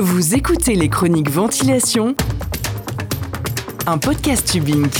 Vous écoutez les chroniques ventilation, un podcast Tubink.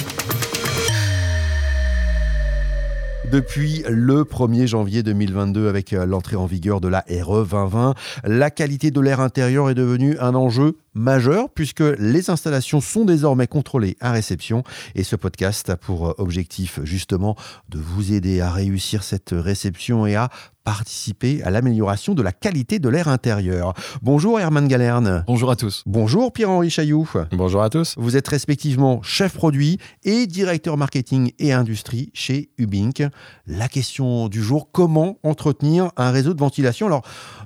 Depuis le 1er janvier 2022, avec euh, l'entrée en vigueur de la RE 2020, la qualité de l'air intérieur est devenue un enjeu majeur puisque les installations sont désormais contrôlées à réception et ce podcast a pour objectif justement de vous aider à réussir cette réception et à participer à l'amélioration de la qualité de l'air intérieur. Bonjour Herman Galerne. Bonjour à tous. Bonjour Pierre-Henri Chailloux. Bonjour à tous. Vous êtes respectivement chef produit et directeur marketing et industrie chez Ubink. La question du jour, comment entretenir un réseau de ventilation? Alors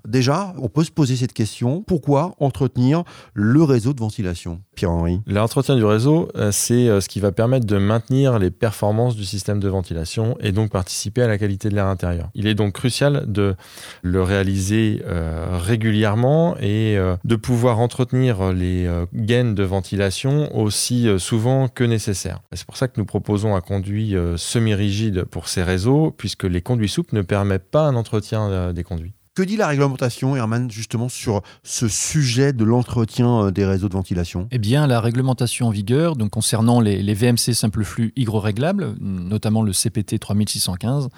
déjà, on peut se poser cette question, pourquoi entretenir le réseau de ventilation? Pierre-Henri L'entretien du réseau, euh, c'est euh, ce qui va permettre de maintenir les performances du système de ventilation et donc participer à la qualité de l'air intérieur. Il est donc crucial de le réaliser euh, régulièrement et de pouvoir entretenir les gaines de ventilation aussi souvent que nécessaire. C'est pour ça que nous proposons un conduit semi-rigide pour ces réseaux, puisque les conduits souples ne permettent pas un entretien des conduits. Que dit la réglementation, Herman, justement sur ce sujet de l'entretien des réseaux de ventilation? Eh bien, la réglementation en vigueur, concernant les, VMC simple flux hygroréglables, notamment le CPT 3615,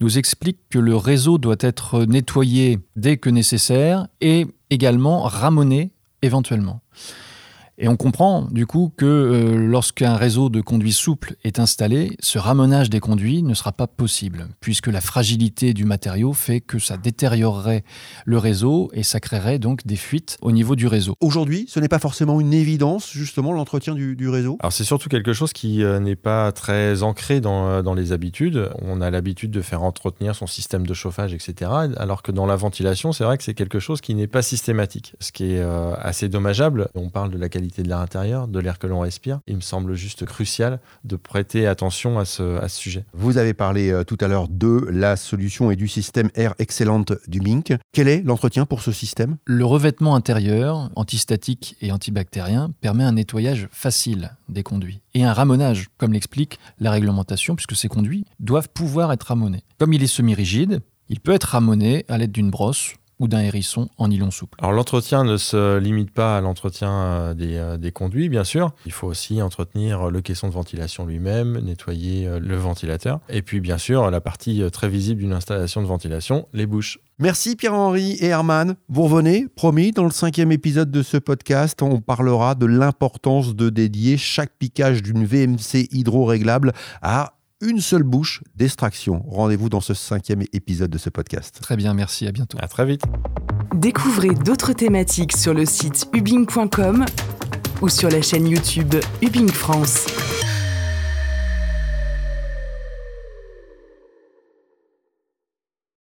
nous explique que le réseau doit être nettoyé dès que nécessaire et également ramoné éventuellement. Et on comprend du coup que euh, lorsqu'un réseau de conduits souples est installé, ce ramenage des conduits ne sera pas possible, puisque la fragilité du matériau fait que ça détériorerait le réseau et ça créerait donc des fuites au niveau du réseau. Aujourd'hui, ce n'est pas forcément une évidence, justement, l'entretien du, réseau? Alors c'est surtout quelque chose qui euh, n'est pas très ancré dans, euh, dans les habitudes. On a l'habitude de faire entretenir son système de chauffage, etc. Alors que dans la ventilation, c'est vrai que c'est quelque chose qui n'est pas systématique, ce qui est assez dommageable. On parle de la qualité de l'air intérieur, de l'air que l'on respire. Il me semble juste crucial de prêter attention à ce, à ce sujet. Vous avez parlé euh, tout à l'heure de la solution et du système Air Excellente du Mink. Quel est l'entretien pour ce système? Le revêtement intérieur, antistatique et antibactérien, permet un nettoyage facile des conduits et un ramonage, comme l'explique la réglementation, puisque ces conduits doivent pouvoir être ramonés. Comme il est semi-rigide, il peut être ramoné à l'aide d'une brosse ou d'un hérisson en nylon souple. Alors l'entretien ne se limite pas à l'entretien euh, des, euh, des, conduits, bien sûr. Il faut aussi entretenir le caisson de ventilation lui-même, nettoyer euh, le ventilateur, et puis bien sûr la partie très visible d'une installation de ventilation, les bouches. Merci Pierre-Henri et Herman. Vous revenez, promis, dans le cinquième épisode de ce podcast, on parlera de l'importance de dédier chaque piquage d'une VMC hydro-réglable à une seule bouche d'extraction. Rendez-vous dans ce cinquième épisode de ce podcast. Très bien, merci, à bientôt. À très vite. Découvrez d'autres thématiques sur le site ubing.com ou sur la chaîne YouTube Ubing France.